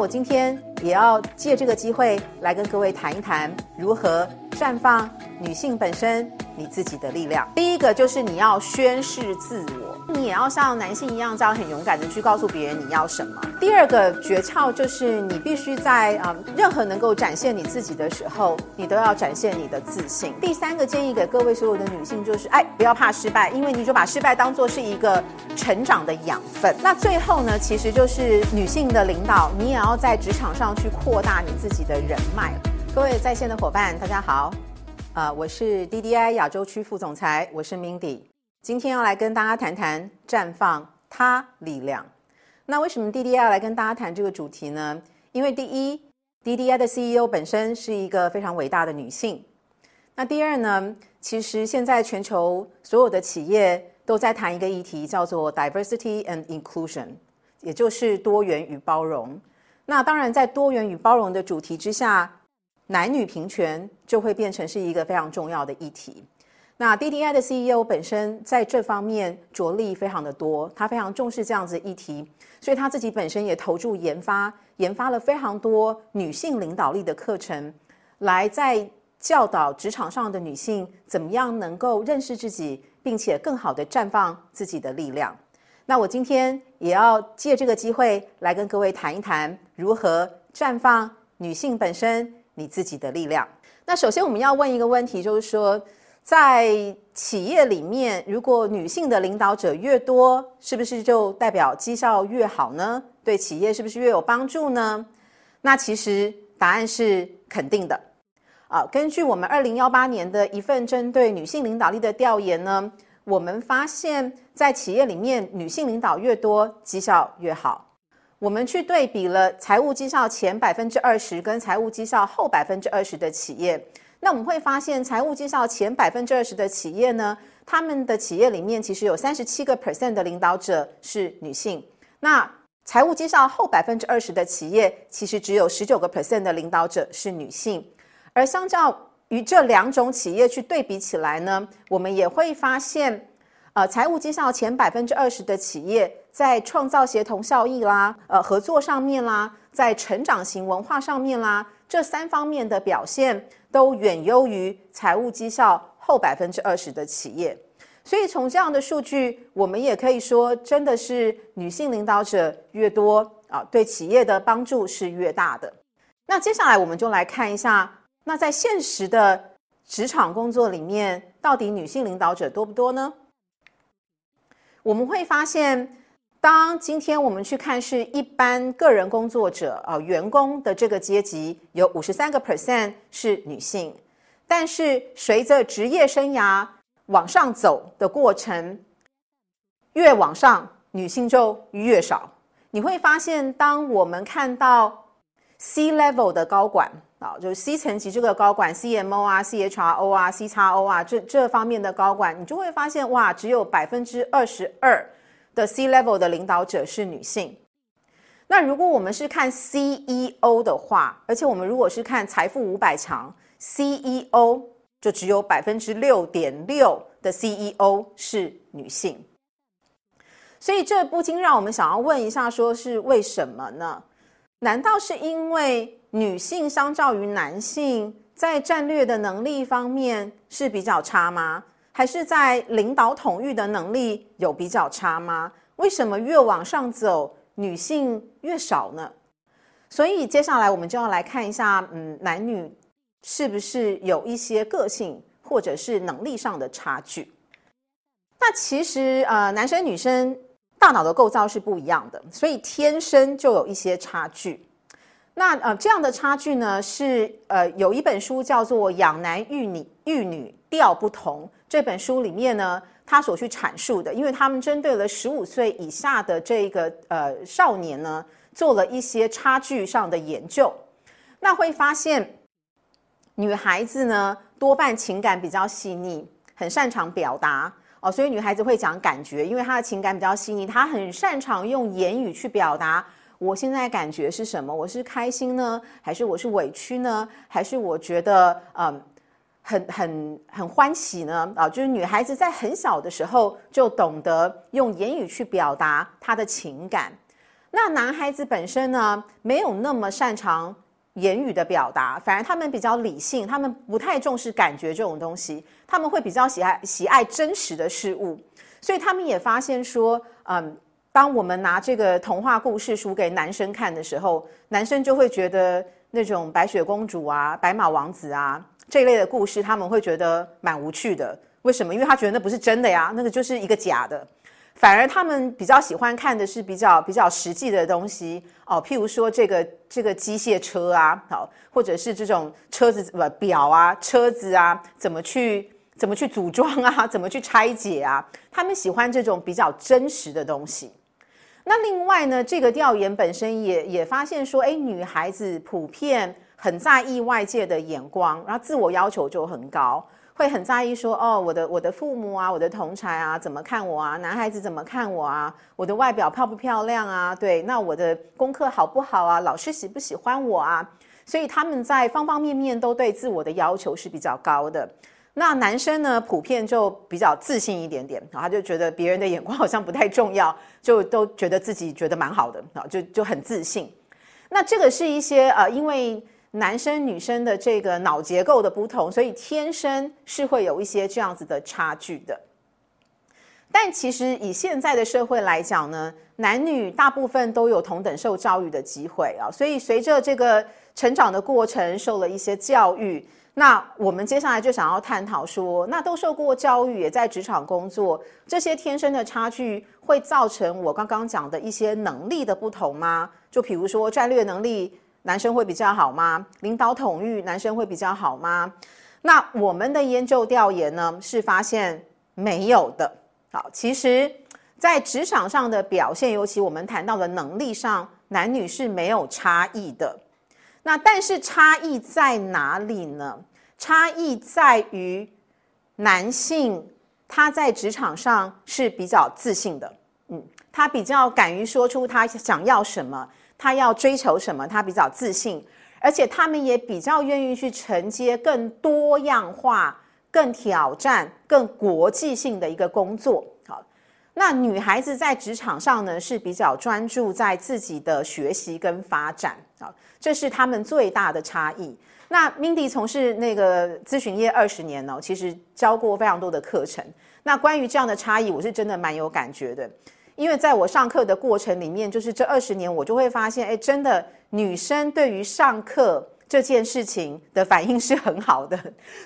我今天也要借这个机会来跟各位谈一谈如何绽放女性本身你自己的力量。第一个就是你要宣示自我，你也要像男性一样这样很勇敢的去告诉别人你要什么。第二个诀窍就是你必须在啊任何能够展现你自己的时候，你都要展现你的自信。第三个建议给各位所有的女性就是，哎，不要怕失败，因为你就把失败当做是一个成长的养分。那最后呢，其实就是女性的领导，你也要在职场上去扩大你自己的人脉。各位在线的伙伴，大家好。呃，我是 DDI 亚洲区副总裁，我是 Mindy，今天要来跟大家谈谈绽放他力量。那为什么 DDI 要来跟大家谈这个主题呢？因为第一，DDI 的 CEO 本身是一个非常伟大的女性。那第二呢，其实现在全球所有的企业都在谈一个议题，叫做 Diversity and Inclusion，也就是多元与包容。那当然，在多元与包容的主题之下。男女平权就会变成是一个非常重要的议题。那 DDI 的 CEO 本身在这方面着力非常的多，他非常重视这样子议题，所以他自己本身也投注研发，研发了非常多女性领导力的课程，来在教导职场上的女性怎么样能够认识自己，并且更好的绽放自己的力量。那我今天也要借这个机会来跟各位谈一谈如何绽放女性本身。你自己的力量。那首先我们要问一个问题，就是说，在企业里面，如果女性的领导者越多，是不是就代表绩效越好呢？对企业是不是越有帮助呢？那其实答案是肯定的。啊，根据我们二零幺八年的一份针对女性领导力的调研呢，我们发现，在企业里面，女性领导越多，绩效越好。我们去对比了财务绩效前百分之二十跟财务绩效后百分之二十的企业，那我们会发现，财务绩效前百分之二十的企业呢，他们的企业里面其实有三十七个 percent 的领导者是女性。那财务绩效后百分之二十的企业，其实只有十九个 percent 的领导者是女性。而相较于这两种企业去对比起来呢，我们也会发现。呃，财务绩效前百分之二十的企业，在创造协同效益啦，呃，合作上面啦，在成长型文化上面啦，这三方面的表现都远优于财务绩效后百分之二十的企业。所以从这样的数据，我们也可以说，真的是女性领导者越多啊，对企业的帮助是越大的。那接下来我们就来看一下，那在现实的职场工作里面，到底女性领导者多不多呢？我们会发现，当今天我们去看是一般个人工作者啊，员工的这个阶级有五十三个 percent 是女性，但是随着职业生涯往上走的过程，越往上女性就越少。你会发现，当我们看到 C level 的高管。啊，就是 C 层级这个高管，CMO 啊、CHRO 啊、CXO 啊，这这方面的高管，你就会发现哇，只有百分之二十二的 C level 的领导者是女性。那如果我们是看 CEO 的话，而且我们如果是看财富五百强，CEO 就只有百分之六点六的 CEO 是女性。所以这不禁让我们想要问一下，说是为什么呢？难道是因为？女性相较于男性，在战略的能力方面是比较差吗？还是在领导统御的能力有比较差吗？为什么越往上走，女性越少呢？所以接下来我们就要来看一下，嗯，男女是不是有一些个性或者是能力上的差距？那其实呃，男生女生大脑的构造是不一样的，所以天生就有一些差距。那呃，这样的差距呢，是呃，有一本书叫做《养男育女育女调不同》这本书里面呢，他所去阐述的，因为他们针对了十五岁以下的这个呃少年呢，做了一些差距上的研究，那会发现女孩子呢多半情感比较细腻，很擅长表达哦，所以女孩子会讲感觉，因为她的情感比较细腻，她很擅长用言语去表达。我现在感觉是什么？我是开心呢，还是我是委屈呢？还是我觉得嗯，很很很欢喜呢？啊，就是女孩子在很小的时候就懂得用言语去表达她的情感。那男孩子本身呢，没有那么擅长言语的表达，反而他们比较理性，他们不太重视感觉这种东西，他们会比较喜爱喜爱真实的事物，所以他们也发现说，嗯，当我们拿这个童话故事书给男生看的时候，男生就会觉得那种白雪公主啊、白马王子啊这一类的故事，他们会觉得蛮无趣的。为什么？因为他觉得那不是真的呀，那个就是一个假的。反而他们比较喜欢看的是比较比较实际的东西哦，譬如说这个这个机械车啊，好，或者是这种车子不表啊，车子啊，怎么去怎么去组装啊，怎么去拆解啊？他们喜欢这种比较真实的东西。那另外呢，这个调研本身也也发现说，哎，女孩子普遍很在意外界的眼光，然后自我要求就很高。会很在意说哦，我的我的父母啊，我的同才啊，怎么看我啊？男孩子怎么看我啊？我的外表漂不漂亮啊？对，那我的功课好不好啊？老师喜不喜欢我啊？所以他们在方方面面都对自我的要求是比较高的。那男生呢，普遍就比较自信一点点，他就觉得别人的眼光好像不太重要，就都觉得自己觉得蛮好的啊，就就很自信。那这个是一些呃，因为。男生女生的这个脑结构的不同，所以天生是会有一些这样子的差距的。但其实以现在的社会来讲呢，男女大部分都有同等受教育的机会啊。所以随着这个成长的过程，受了一些教育，那我们接下来就想要探讨说，那都受过教育，也在职场工作，这些天生的差距会造成我刚刚讲的一些能力的不同吗？就比如说战略能力。男生会比较好吗？领导统御，男生会比较好吗？那我们的研究调研呢，是发现没有的。好，其实，在职场上的表现，尤其我们谈到的能力上，男女是没有差异的。那但是差异在哪里呢？差异在于男性他在职场上是比较自信的，嗯，他比较敢于说出他想要什么。他要追求什么？他比较自信，而且他们也比较愿意去承接更多样化、更挑战、更国际性的一个工作。好，那女孩子在职场上呢是比较专注在自己的学习跟发展。好，这是他们最大的差异。那 Mindy 从事那个咨询业二十年呢，其实教过非常多的课程。那关于这样的差异，我是真的蛮有感觉的。因为在我上课的过程里面，就是这二十年，我就会发现，哎，真的女生对于上课这件事情的反应是很好的。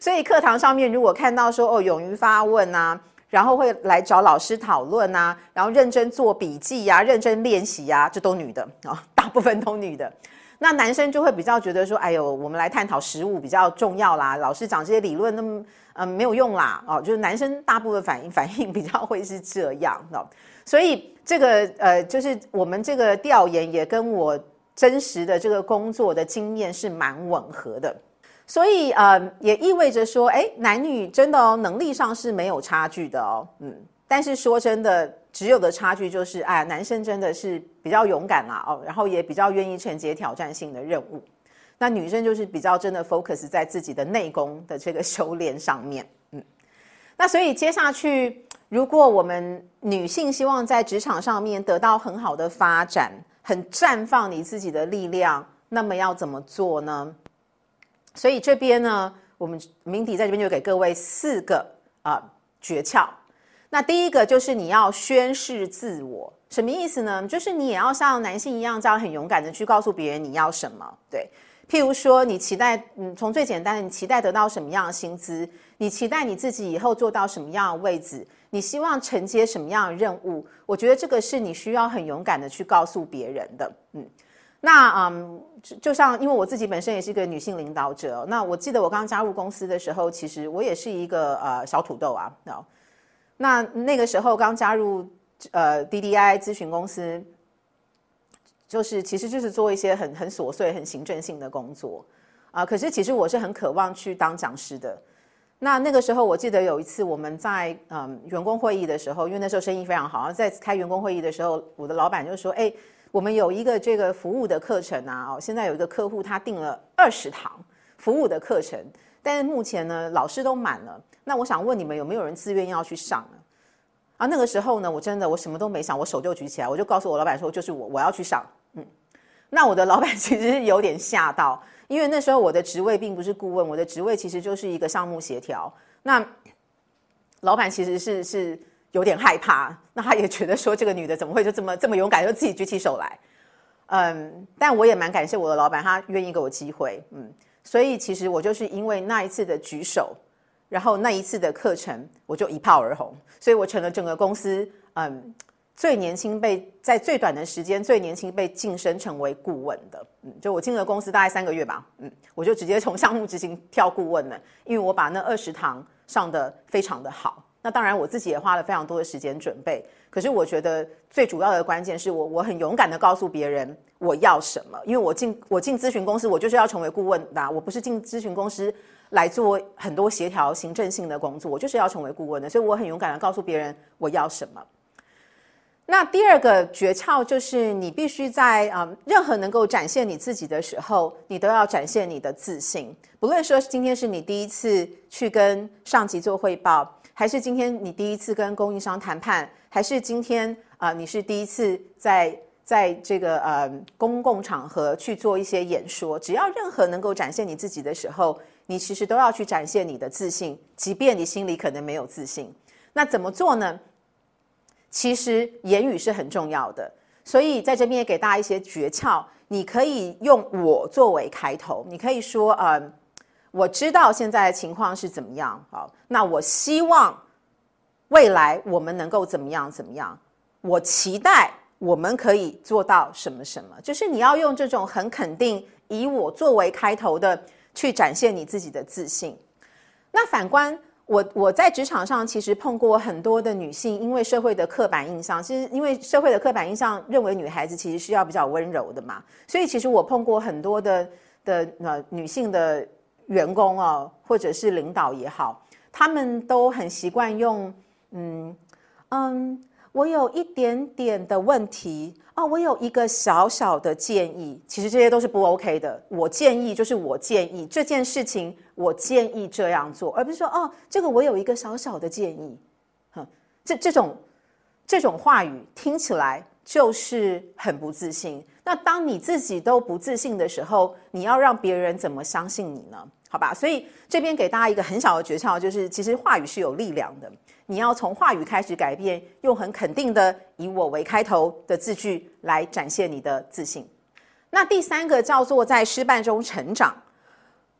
所以课堂上面如果看到说，哦，勇于发问啊，然后会来找老师讨论啊，然后认真做笔记呀，认真练习呀，这都女的啊，大部分都女的。那男生就会比较觉得说，哎呦，我们来探讨实物比较重要啦，老师讲这些理论那么嗯没有用啦，哦，就是男生大部分反应反应比较会是这样哦。所以这个呃，就是我们这个调研也跟我真实的这个工作的经验是蛮吻合的，所以呃，也意味着说，哎，男女真的哦，能力上是没有差距的哦，嗯，但是说真的，只有的差距就是，哎，男生真的是比较勇敢啦，哦，然后也比较愿意承接挑战性的任务，那女生就是比较真的 focus 在自己的内功的这个修炼上面，嗯，那所以接下去。如果我们女性希望在职场上面得到很好的发展，很绽放你自己的力量，那么要怎么做呢？所以这边呢，我们明迪在这边就给各位四个啊诀窍。那第一个就是你要宣示自我，什么意思呢？就是你也要像男性一样，这样很勇敢的去告诉别人你要什么。对，譬如说你期待，嗯，从最简单的，你期待得到什么样的薪资？你期待你自己以后做到什么样的位置？你希望承接什么样的任务？我觉得这个是你需要很勇敢的去告诉别人的。嗯，那嗯，就像因为我自己本身也是一个女性领导者，那我记得我刚加入公司的时候，其实我也是一个呃小土豆啊。那那个时候刚加入呃 DDI 咨询公司，就是其实就是做一些很很琐碎、很行政性的工作啊。可是其实我是很渴望去当讲师的。那那个时候，我记得有一次我们在嗯员工会议的时候，因为那时候生意非常好，在开员工会议的时候，我的老板就说：“哎，我们有一个这个服务的课程啊，哦，现在有一个客户他订了二十堂服务的课程，但是目前呢老师都满了。那我想问你们有没有人自愿要去上呢？”啊，那个时候呢，我真的我什么都没想，我手就举起来，我就告诉我老板说，就是我我要去上。嗯，那我的老板其实是有点吓到，因为那时候我的职位并不是顾问，我的职位其实就是一个项目协调。那老板其实是是有点害怕，那他也觉得说这个女的怎么会就这么这么勇敢，就自己举起手来。嗯，但我也蛮感谢我的老板，他愿意给我机会。嗯，所以其实我就是因为那一次的举手。然后那一次的课程，我就一炮而红，所以我成了整个公司嗯最年轻被在最短的时间最年轻被晋升成为顾问的，嗯，就我进了公司大概三个月吧，嗯，我就直接从项目执行跳顾问了，因为我把那二十堂上的非常的好。那当然我自己也花了非常多的时间准备，可是我觉得最主要的关键是我我很勇敢的告诉别人我要什么，因为我进我进咨询公司我就是要成为顾问的，我不是进咨询公司。来做很多协调行政性的工作，我就是要成为顾问的，所以我很勇敢的告诉别人我要什么。那第二个诀窍就是，你必须在啊任何能够展现你自己的时候，你都要展现你的自信。不论说今天是你第一次去跟上级做汇报，还是今天你第一次跟供应商谈判，还是今天啊你是第一次在在这个呃公共场合去做一些演说，只要任何能够展现你自己的时候。你其实都要去展现你的自信，即便你心里可能没有自信。那怎么做呢？其实言语是很重要的，所以在这边也给大家一些诀窍。你可以用我作为开头，你可以说：“呃，我知道现在的情况是怎么样，好，那我希望未来我们能够怎么样怎么样？我期待我们可以做到什么什么？就是你要用这种很肯定，以我作为开头的。”去展现你自己的自信。那反观我，我在职场上其实碰过很多的女性，因为社会的刻板印象，其实因为社会的刻板印象认为女孩子其实是要比较温柔的嘛，所以其实我碰过很多的的呃女性的员工哦，或者是领导也好，他们都很习惯用嗯嗯。我有一点点的问题哦，我有一个小小的建议，其实这些都是不 OK 的。我建议就是我建议这件事情，我建议这样做，而不是说哦，这个我有一个小小的建议，哼，这这种这种话语听起来就是很不自信。那当你自己都不自信的时候，你要让别人怎么相信你呢？好吧，所以这边给大家一个很小的诀窍，就是其实话语是有力量的。你要从话语开始改变，用很肯定的以我为开头的字句来展现你的自信。那第三个叫做在失败中成长。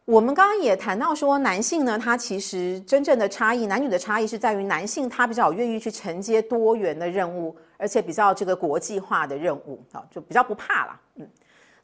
我们刚刚也谈到说，男性呢，他其实真正的差异，男女的差异是在于男性他比较愿意去承接多元的任务，而且比较这个国际化的任务，啊，就比较不怕了，嗯。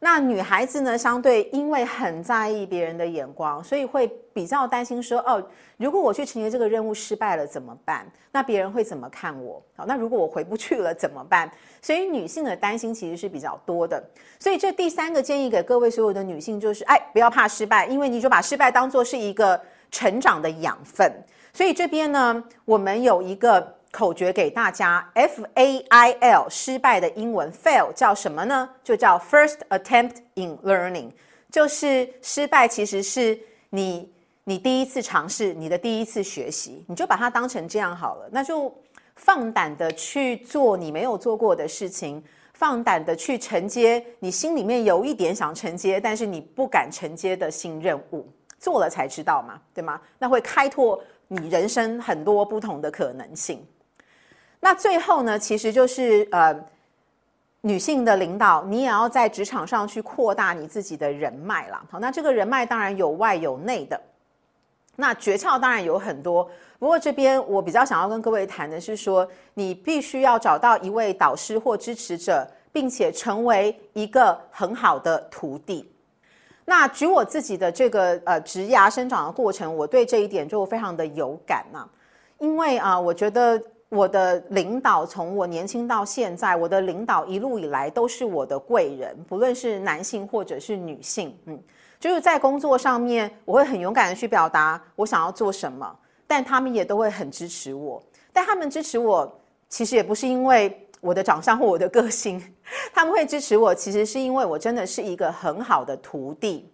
那女孩子呢，相对因为很在意别人的眼光，所以会比较担心说，哦，如果我去承接这个任务失败了怎么办？那别人会怎么看我？好，那如果我回不去了怎么办？所以女性的担心其实是比较多的。所以这第三个建议给各位所有的女性就是，哎，不要怕失败，因为你就把失败当做是一个成长的养分。所以这边呢，我们有一个。口诀给大家：F A I L，失败的英文 fail 叫什么呢？就叫 first attempt in learning，就是失败其实是你你第一次尝试，你的第一次学习，你就把它当成这样好了。那就放胆的去做你没有做过的事情，放胆的去承接你心里面有一点想承接，但是你不敢承接的新任务，做了才知道嘛，对吗？那会开拓你人生很多不同的可能性。那最后呢，其实就是呃，女性的领导，你也要在职场上去扩大你自己的人脉了。好，那这个人脉当然有外有内的。那诀窍当然有很多，不过这边我比较想要跟各位谈的是说，你必须要找到一位导师或支持者，并且成为一个很好的徒弟。那举我自己的这个呃职涯生长的过程，我对这一点就非常的有感呐，因为啊，我觉得。我的领导从我年轻到现在，我的领导一路以来都是我的贵人，不论是男性或者是女性，嗯，就是在工作上面，我会很勇敢的去表达我想要做什么，但他们也都会很支持我。但他们支持我，其实也不是因为我的长相或我的个性，他们会支持我，其实是因为我真的是一个很好的徒弟。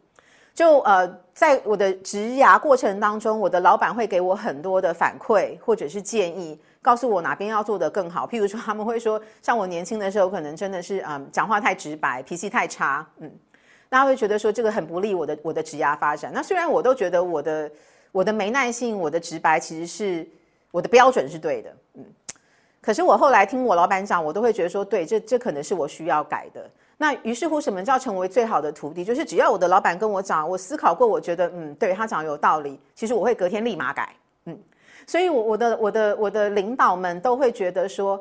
就呃，在我的职涯过程当中，我的老板会给我很多的反馈或者是建议。告诉我哪边要做得更好。譬如说，他们会说，像我年轻的时候，可能真的是嗯，讲话太直白，脾气太差，嗯，大家会觉得说这个很不利我的我的职业发展。那虽然我都觉得我的我的没耐性，我的直白其实是我的标准是对的，嗯，可是我后来听我老板讲，我都会觉得说，对，这这可能是我需要改的。那于是乎，什么叫成为最好的徒弟？就是只要我的老板跟我讲，我思考过，我觉得嗯，对他讲有道理，其实我会隔天立马改，所以，我我的我的我的领导们都会觉得说，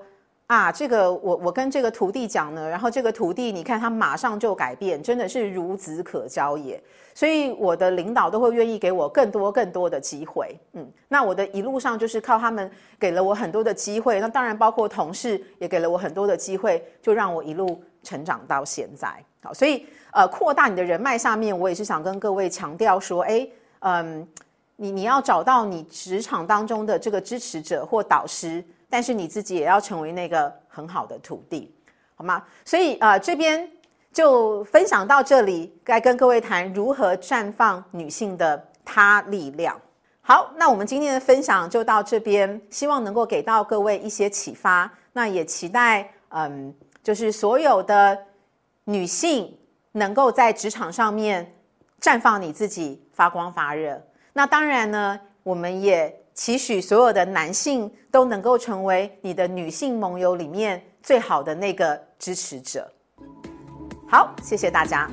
啊，这个我我跟这个徒弟讲呢，然后这个徒弟你看他马上就改变，真的是孺子可教也。所以我的领导都会愿意给我更多更多的机会，嗯，那我的一路上就是靠他们给了我很多的机会，那当然包括同事也给了我很多的机会，就让我一路成长到现在。好，所以呃，扩大你的人脉下面，我也是想跟各位强调说，哎，嗯。你你要找到你职场当中的这个支持者或导师，但是你自己也要成为那个很好的徒弟，好吗？所以呃，这边就分享到这里，该跟各位谈如何绽放女性的她力量。好，那我们今天的分享就到这边，希望能够给到各位一些启发。那也期待嗯，就是所有的女性能够在职场上面绽放你自己，发光发热。那当然呢，我们也期许所有的男性都能够成为你的女性盟友里面最好的那个支持者。好，谢谢大家。